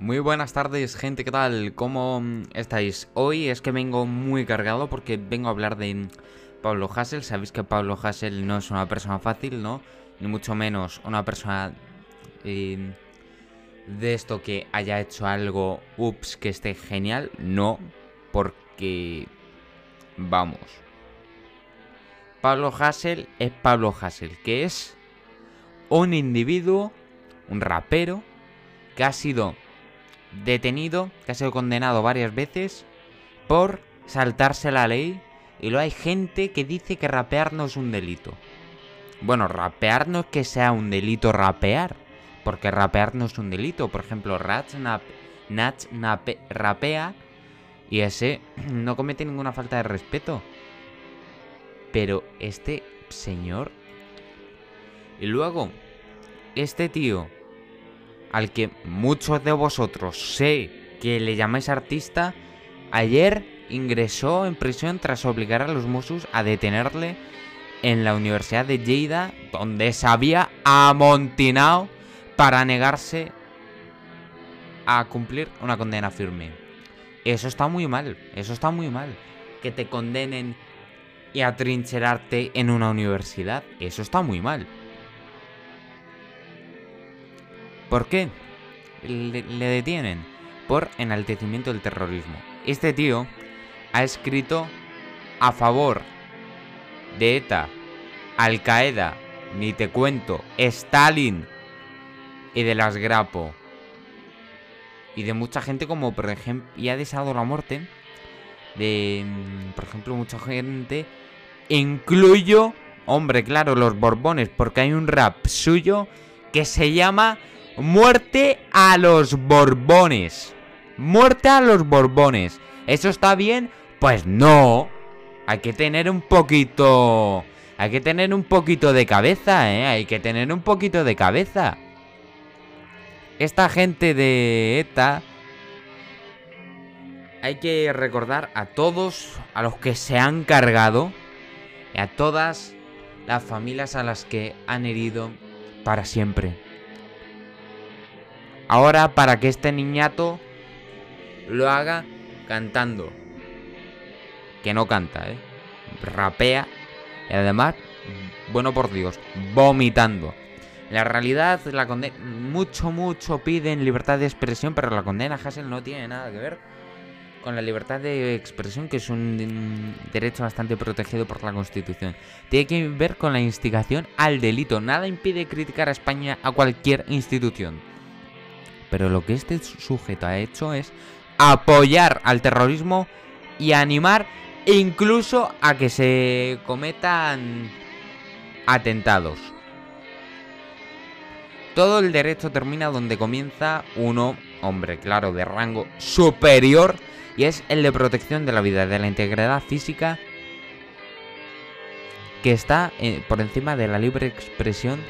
Muy buenas tardes, gente, ¿qué tal? ¿Cómo estáis? Hoy es que vengo muy cargado porque vengo a hablar de Pablo Hassel. Sabéis que Pablo Hassel no es una persona fácil, ¿no? Ni mucho menos una persona eh, de esto que haya hecho algo, ups, que esté genial. No, porque... Vamos. Pablo Hassel es Pablo Hassel, que es un individuo, un rapero, que ha sido detenido, que ha sido condenado varias veces por saltarse la ley. Y luego hay gente que dice que rapear no es un delito. Bueno, rapear no es que sea un delito rapear. Porque rapear no es un delito. Por ejemplo, Rats rapea y ese no comete ninguna falta de respeto. Pero este señor... Y luego, este tío al que muchos de vosotros sé que le llamáis artista, ayer ingresó en prisión tras obligar a los Mossos a detenerle en la Universidad de Lleida, donde se había amontinado para negarse a cumplir una condena firme. Eso está muy mal, eso está muy mal. Que te condenen y atrincherarte en una universidad, eso está muy mal. ¿Por qué le, detienen? Por enaltecimiento del terrorismo. Este tío ha escrito a favor de ETA, Al Qaeda, ni te cuento, Stalin y de las Grapo. Y de mucha gente como por ejemplo, y ha deseado la muerte de, mm, por ejemplo, mucha gente, incluyo, hombre, claro, los Borbones, porque hay un rap suyo que se llama Muerte a los Borbones. Muerte a los Borbones. ¿Eso está bien? Pues no. Hay que tener un poquito... Hay que tener un poquito de cabeza, ¿eh? Hay que tener un poquito de cabeza. Esta gente de ETA... Hay que recordar a todos, a los que se han cargado, y a todas las familias a las que han herido para siempre. Ahora para que este niñato lo haga cantando. Que no canta, ¿eh? Rapea. Y además, bueno por Dios, vomitando. La realidad, la condena... Mucho, mucho piden libertad de expresión, pero la condena Hassel no tiene nada que ver con la libertad de expresión, que es un derecho bastante protegido por la Constitución. Tiene que ver con la instigación al delito. Nada impide criticar a España a cualquier institución. Pero lo que este sujeto ha hecho es apoyar al terrorismo y animar incluso a que se cometan atentados. Todo el derecho termina donde comienza uno, hombre, claro, de rango superior, y es el de protección de la vida, de la integridad física, que está eh, por encima de la libre expresión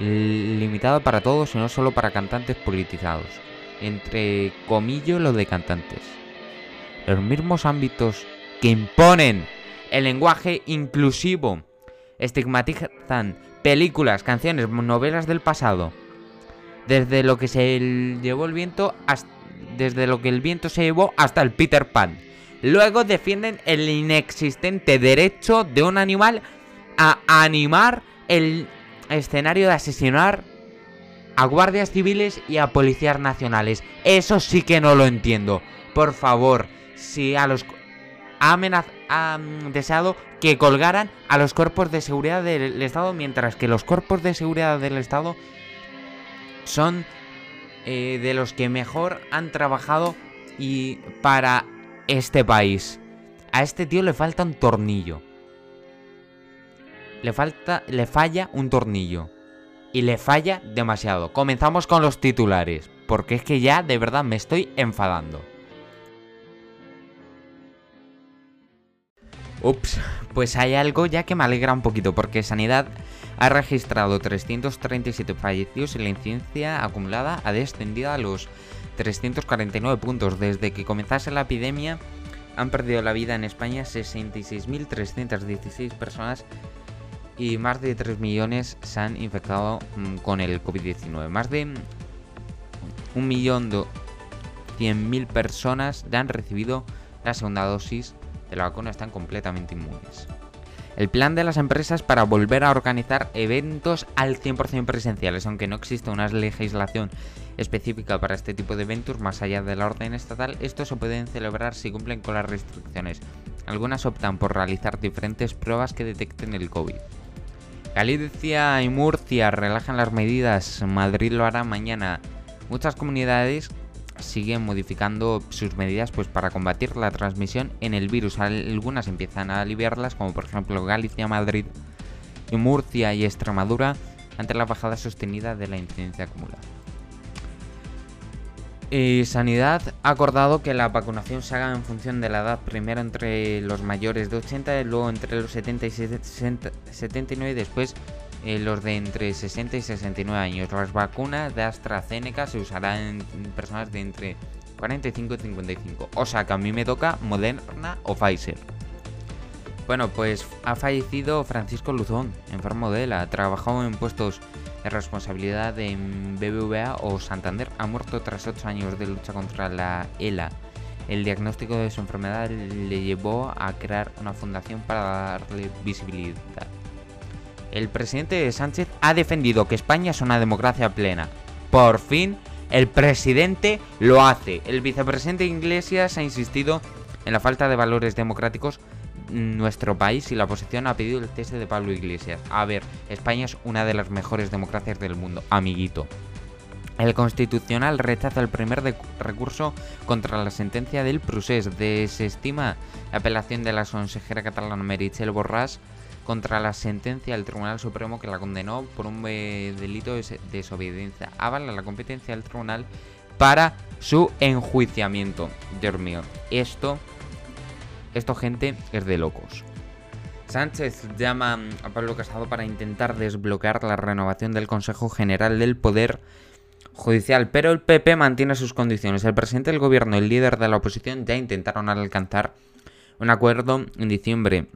limitado para todos y no solo para cantantes politizados. Entre comillas lo de cantantes. Los mismos ámbitos que imponen el lenguaje inclusivo estigmatizan películas, canciones, novelas del pasado. Desde lo que se llevó el viento hasta, desde lo que el viento se llevó hasta el Peter Pan. Luego defienden el inexistente derecho de un animal a animar el escenario de asesinar a guardias civiles y a policías nacionales. Eso sí que no lo entiendo. Por favor, si a los ha, ha mm, deseado que colgaran a los cuerpos de seguridad del Estado, mientras que los cuerpos de seguridad del Estado son eh, de los que mejor han trabajado y para este país. A este tío le falta un tornillo le falta, le falla un tornillo. Y le falla demasiado. Comenzamos con los titulares, porque es que ya de verdad me estoy enfadando. Ups, pues hay algo ya que me alegra un poquito, porque Sanidad ha registrado 337 fallecidos y la incidencia acumulada ha descendido a los 349 puntos. Desde que comenzase la epidemia han perdido la vida en España 66.316 personas y más de 3 millones se han infectado mm, con el COVID-19. Más de un millón 100.000 personas han recibido la segunda dosis de la vacuna, están completamente inmunes. El plan de las empresas para volver a organizar eventos al 100% presenciales, aunque no existe una legislación específica para este tipo de eventos más allá de la orden estatal, estos se pueden celebrar si cumplen con las restricciones. Algunas optan por realizar diferentes pruebas que detecten el COVID. Galicia y Murcia relajan las medidas, Madrid lo hará mañana. Muchas comunidades siguen modificando sus medidas pues para combatir la transmisión en el virus. Algunas empiezan a aliviarlas, como por ejemplo Galicia, Madrid, y Murcia y Extremadura, ante la bajada sostenida de la incidencia acumulada. Y Sanidad ha acordado que la vacunación se haga en función de la edad, primero entre los mayores de 80, luego entre los 70 y 79 y después eh, los de entre 60 y 69 años. Las vacunas de AstraZeneca se usarán en personas de entre 45 y 55. O sea que a mí me toca Moderna o Pfizer. Bueno, pues ha fallecido Francisco Luzón, enfermo de ELA. Trabajó en puestos de responsabilidad en BBVA o Santander. Ha muerto tras 8 años de lucha contra la ELA. El diagnóstico de su enfermedad le llevó a crear una fundación para darle visibilidad. El presidente Sánchez ha defendido que España es una democracia plena. Por fin, el presidente lo hace. El vicepresidente Iglesias ha insistido en la falta de valores democráticos nuestro país y la oposición ha pedido el cese de Pablo Iglesias. A ver, España es una de las mejores democracias del mundo, amiguito. El Constitucional rechaza el primer recurso contra la sentencia del Prusés. Desestima la apelación de la consejera catalana Meritxell Borràs contra la sentencia del Tribunal Supremo que la condenó por un delito de desobediencia. Avala la competencia del tribunal para su enjuiciamiento. Dios mío, esto, esto gente es de locos. Sánchez llama a Pablo Casado para intentar desbloquear la renovación del Consejo General del Poder Judicial, pero el PP mantiene sus condiciones. El presidente del gobierno y el líder de la oposición ya intentaron alcanzar un acuerdo en diciembre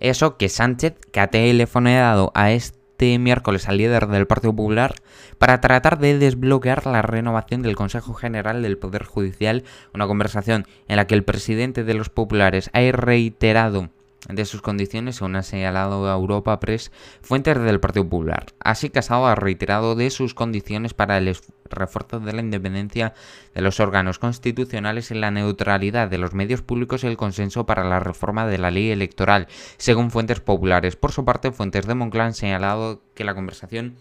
eso que Sánchez, que ha telefoneado a este miércoles al líder del Partido Popular para tratar de desbloquear la renovación del Consejo General del Poder Judicial, una conversación en la que el presidente de los populares ha reiterado de sus condiciones, según ha señalado Europa Press, fuentes del Partido Popular. Así Casado ha reiterado de sus condiciones para el refuerzo de la independencia de los órganos constitucionales y la neutralidad de los medios públicos y el consenso para la reforma de la ley electoral, según fuentes populares. Por su parte, fuentes de Moncloa han señalado que la conversación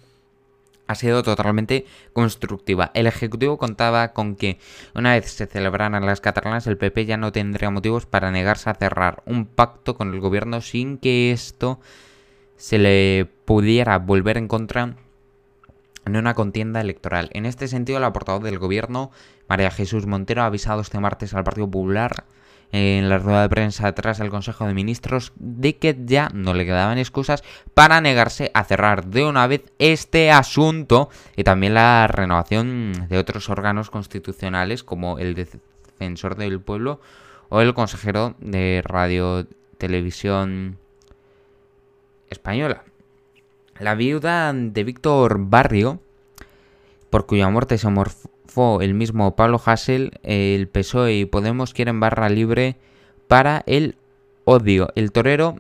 ha sido totalmente constructiva. El Ejecutivo contaba con que una vez se celebraran las catalanas el PP ya no tendría motivos para negarse a cerrar un pacto con el gobierno sin que esto se le pudiera volver en contra en una contienda electoral. En este sentido, la portavoz del gobierno, María Jesús Montero, ha avisado este martes al Partido Popular en la rueda de prensa tras el Consejo de Ministros de que ya no le quedaban excusas para negarse a cerrar de una vez este asunto y también la renovación de otros órganos constitucionales como el defensor del pueblo o el consejero de radio televisión española. La viuda de Víctor Barrio, por cuya muerte se el mismo Pablo Hassel, el PSOE y Podemos quieren barra libre para el odio. El torero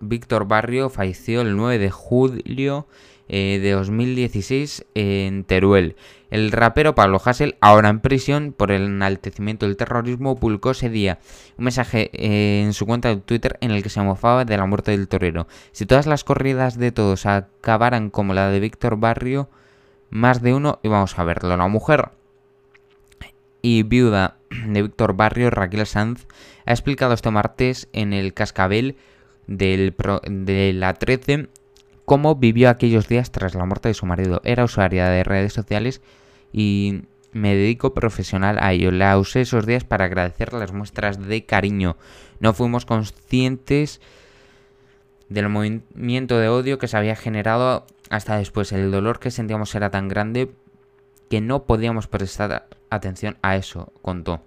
Víctor Barrio falleció el 9 de julio eh, de 2016 en Teruel. El rapero Pablo Hassel, ahora en prisión por el enaltecimiento del terrorismo, publicó ese día un mensaje eh, en su cuenta de Twitter en el que se mofaba de la muerte del torero. Si todas las corridas de todos acabaran como la de Víctor Barrio, más de uno y vamos a verlo. La mujer y viuda de Víctor Barrio, Raquel Sanz, ha explicado este martes en el Cascabel de la 13 cómo vivió aquellos días tras la muerte de su marido. Era usuaria de redes sociales y me dedico profesional a ello. La usé esos días para agradecer las muestras de cariño. No fuimos conscientes del movimiento de odio que se había generado hasta después. El dolor que sentíamos era tan grande que no podíamos prestar atención a eso, contó.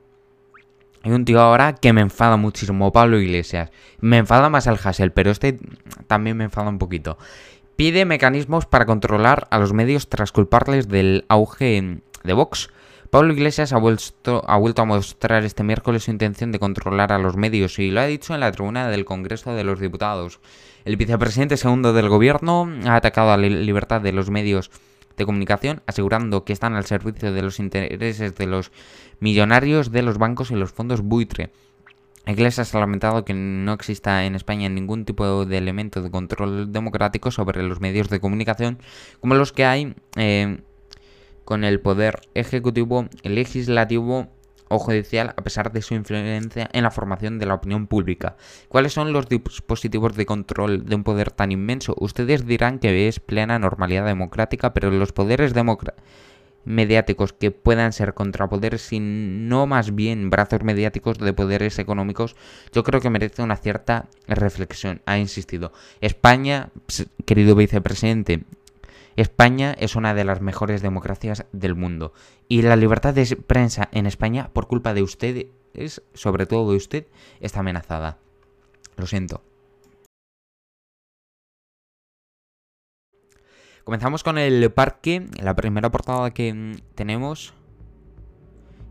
Hay un tío ahora que me enfada muchísimo, Pablo Iglesias. Me enfada más el Hassel, pero este también me enfada un poquito. Pide mecanismos para controlar a los medios tras culparles del auge de Vox Pablo Iglesias ha vuelto, ha vuelto, a mostrar este miércoles su intención de controlar a los medios y lo ha dicho en la tribuna del Congreso de los Diputados. El vicepresidente segundo del gobierno ha atacado a la libertad de los medios de comunicación, asegurando que están al servicio de los intereses de los millonarios, de los bancos y los fondos buitre. Iglesias ha lamentado que no exista en España ningún tipo de elemento de control democrático sobre los medios de comunicación como los que hay eh, con el poder ejecutivo, legislativo o judicial a pesar de su influencia en la formación de la opinión pública. ¿Cuáles son los dispositivos de control de un poder tan inmenso? Ustedes dirán que es plena normalidad democrática, pero los poderes mediáticos que puedan ser contrapoderes, sino más bien brazos mediáticos de poderes económicos, yo creo que merece una cierta reflexión. Ha insistido. España, querido vicepresidente, España es una de las mejores democracias del mundo. Y la libertad de prensa en España, por culpa de usted, es, sobre todo de usted, está amenazada. Lo siento. Comenzamos con el parque. La primera portada que mm, tenemos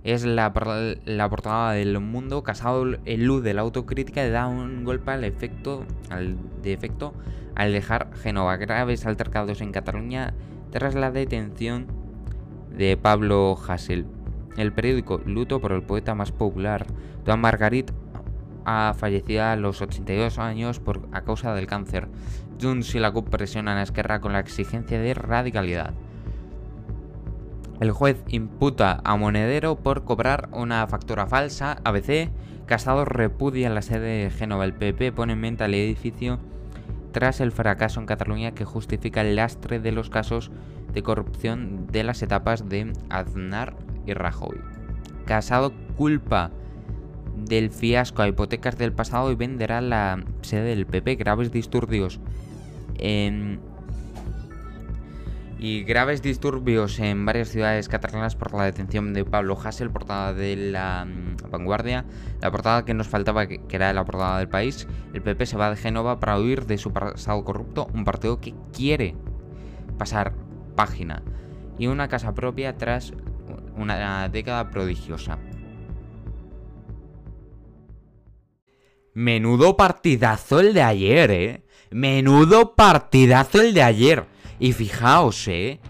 es la, portada del mundo. Casado el luz de la autocrítica le da un golpe al efecto, al, de efecto al dejar Genova. Graves altercados en Cataluña tras la detención de Pablo Hassel. El periódico Luto por el poeta más popular, Don Margarit, ha fallecido a los 82 años por, a causa del cáncer. Junts y la CUP presionan a Esquerra con la exigencia de radicalidad. El juez imputa a Monedero por cobrar una factura falsa. ABC, Casado repudia la sede de Génova. El PP pone en venta el edificio tras el fracaso en Cataluña que justifica el lastre de los casos de corrupción de las etapas de Aznar y Rajoy. Casado culpa del fiasco a hipotecas del pasado y venderá la sede del PP. Graves disturbios en y graves disturbios en varias ciudades catalanas por la detención de Pablo Hassel, portada de la mm, vanguardia, la portada que nos faltaba que era la portada del país. El PP se va de Génova para huir de su pasado corrupto, un partido que quiere pasar página y una casa propia tras una década prodigiosa. Menudo partidazo el de ayer, eh. Menudo partidazo el de ayer. Y fijaos, ¿eh?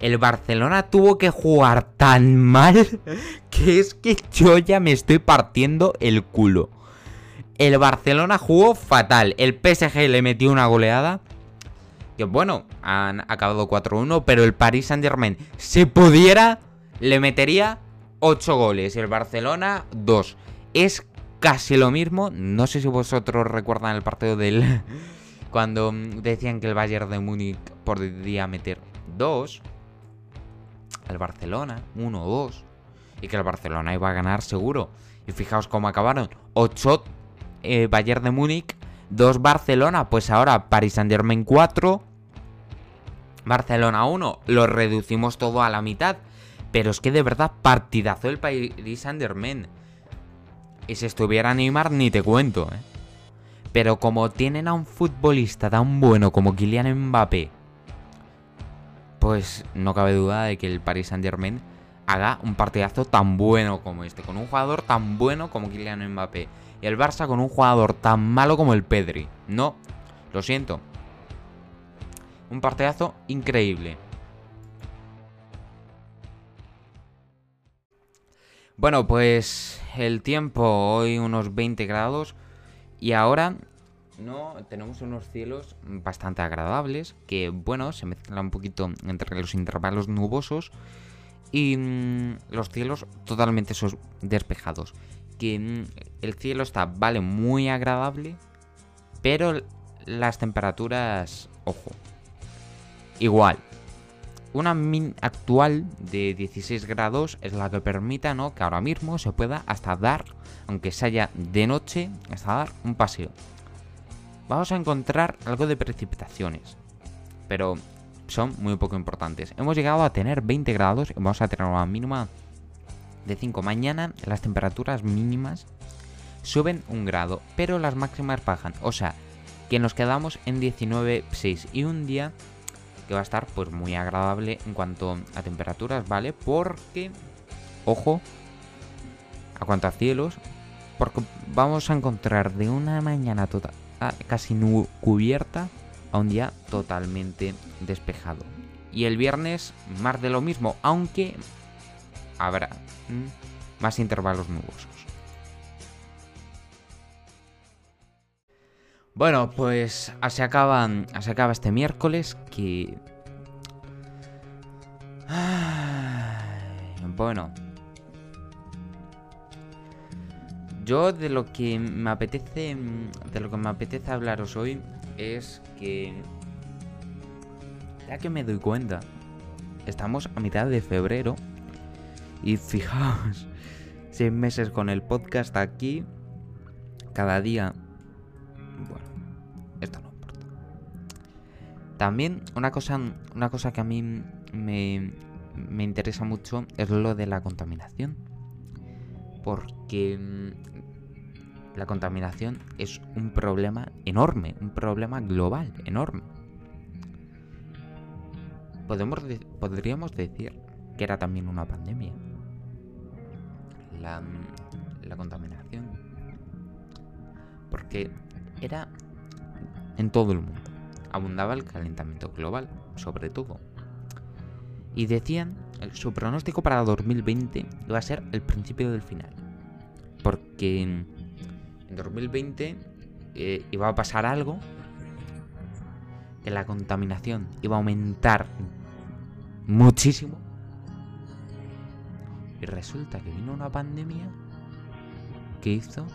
El Barcelona tuvo que jugar tan mal que es que yo ya me estoy partiendo el culo. El Barcelona jugó fatal. El PSG le metió una goleada. Que bueno, han acabado 4-1. Pero el Paris Saint Germain, si pudiera, le metería 8 goles. Y el Barcelona, 2. Es casi lo mismo. No sé si vosotros recuerdan el partido del cuando mm, decían que el Bayern de Múnich podía meter 2 al Barcelona, 1 2, y que el Barcelona iba a ganar seguro. Y fijaos cómo acabaron: 8 eh, Bayern de Múnich, 2 Barcelona. Pues ahora Paris Saint Germain 4, Barcelona 1. Lo reducimos todo a la mitad. Pero es que de verdad, partidazo el Paris Saint Germain. Y si estuviera Neymar, ni te cuento, ¿eh? Pero como tienen a un futbolista tan bueno como Kylian Mbappé, pues no cabe duda de que el Paris Saint Germain haga un partidazo tan bueno como este, con un jugador tan bueno como Kylian Mbappé. Y el Barça con un jugador tan malo como el Pedri. No, lo siento. Un partidazo increíble. Bueno, pues el tiempo hoy unos 20 grados. Y ahora no tenemos unos cielos bastante agradables que, bueno, se mezclan un poquito entre los intervalos nubosos y mm, los cielos totalmente despejados. Que mm, el cielo está, vale, muy agradable, pero las temperaturas, ojo, igual. Una min actual de 16 grados es la que permita ¿no? que ahora mismo se pueda hasta dar, aunque se haya de noche, hasta dar un paseo. Vamos a encontrar algo de precipitaciones, pero son muy poco importantes. Hemos llegado a tener 20 grados y vamos a tener una mínima de 5. Mañana las temperaturas mínimas suben un grado, pero las máximas bajan. O sea, que nos quedamos en 19,6 y un día que va a estar pues muy agradable en cuanto a temperaturas, ¿vale? Porque ojo, a cuanto a cielos, porque vamos a encontrar de una mañana total, casi cubierta a un día totalmente despejado. Y el viernes más de lo mismo, aunque habrá más intervalos nubosos. Bueno, pues se acaba, se acaba este miércoles que... Bueno. Yo de lo que me apetece de lo que me apetece hablaros hoy es que ya que me doy cuenta, estamos a mitad de febrero y fijaos, seis meses con el podcast aquí, cada día bueno, esto no importa. También una cosa, una cosa que a mí me, me interesa mucho es lo de la contaminación. Porque mm, la contaminación es un problema enorme, un problema global, enorme. Podemos podríamos decir que era también una pandemia. La, la contaminación. Porque era en todo el mundo. Abundaba el calentamiento global, sobre todo. Y decían, su pronóstico para 2020 iba a ser el principio del final. Porque en 2020 eh, iba a pasar algo, que la contaminación iba a aumentar muchísimo. Y resulta que vino una pandemia que hizo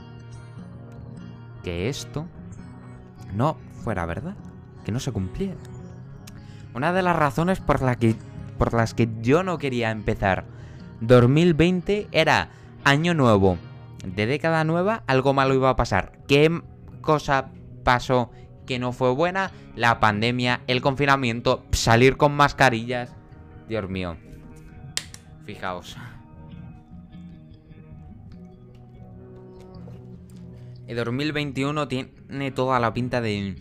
que esto no fuera verdad, que no se cumpliera. Una de las razones por, la que, por las que yo no quería empezar 2020 era año nuevo, de década nueva, algo malo iba a pasar. ¿Qué cosa pasó que no fue buena? La pandemia, el confinamiento, salir con mascarillas. Dios mío. Fijaos. El 2021 tiene toda la pinta de,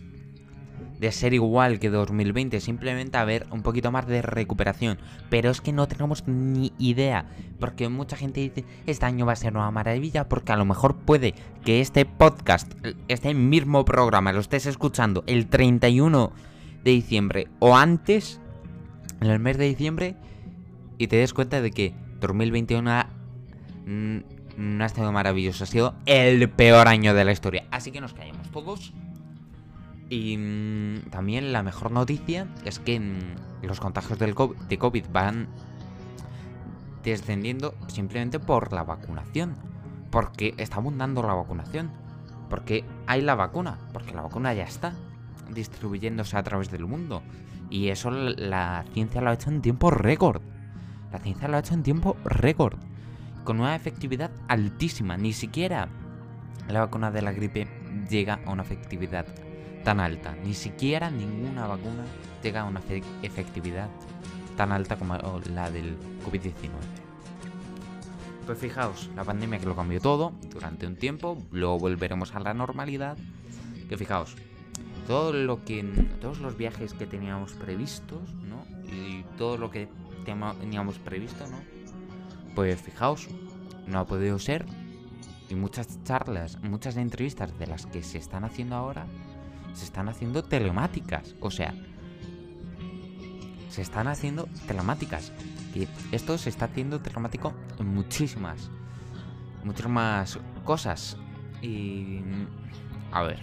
de ser igual que 2020, simplemente haber un poquito más de recuperación. Pero es que no tenemos ni idea, porque mucha gente dice, este año va a ser una maravilla, porque a lo mejor puede que este podcast, este mismo programa, lo estés escuchando el 31 de diciembre o antes, en el mes de diciembre, y te des cuenta de que 2021 no ha sido maravilloso, ha sido el peor año de la historia. Así que nos callamos todos. Y mm, también la mejor noticia es que mm, los contagios del de COVID van descendiendo simplemente por la vacunación. Porque está abundando la vacunación. Porque hay la vacuna. Porque la vacuna ya está distribuyéndose a través del mundo. Y eso la ciencia lo ha hecho en tiempo récord. La ciencia lo ha hecho en tiempo récord con una efectividad altísima. Ni siquiera la vacuna de la gripe llega a una efectividad tan alta. Ni siquiera ninguna vacuna llega a una efectividad tan alta como la del COVID-19. Pues fijaos, la pandemia que lo cambió todo durante un tiempo, luego volveremos a la normalidad. Que fijaos, todo lo que todos los viajes que teníamos previstos, ¿no? Y todo lo que teníamos previsto, ¿no? Pues fijaos, no ha podido ser. Y muchas charlas, muchas entrevistas de las que se están haciendo ahora, se están haciendo telemáticas. O sea, se están haciendo telemáticas. Y esto se está haciendo telemático en muchísimas, muchas más cosas. Y... A ver,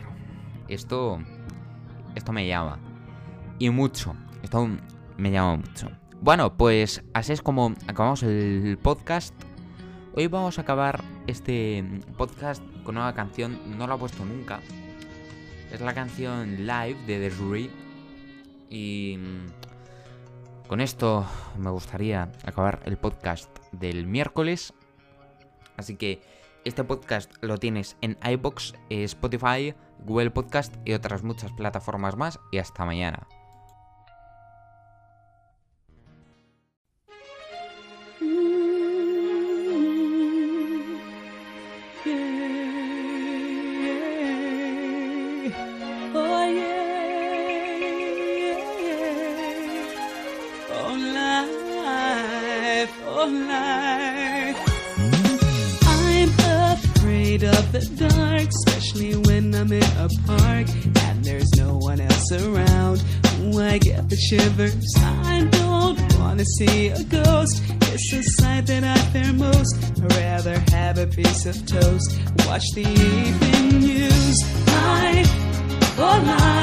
esto... Esto me llama. Y mucho. Esto me llama mucho. Bueno, pues así es como acabamos el podcast. Hoy vamos a acabar este podcast con una canción, no la he puesto nunca. Es la canción Live de The Y mm, con esto me gustaría acabar el podcast del miércoles. Así que este podcast lo tienes en iBox, Spotify, Google Podcast y otras muchas plataformas más. Y hasta mañana. Shivers. I don't wanna see a ghost. It's a sight that I fear most. I'd rather have a piece of toast. Watch the evening news. Life, oh life,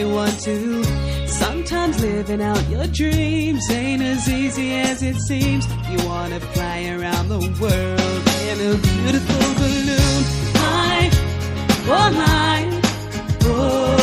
to. Sometimes living out your dreams ain't as easy as it seems. You wanna fly around the world in a beautiful balloon. High, oh high, oh.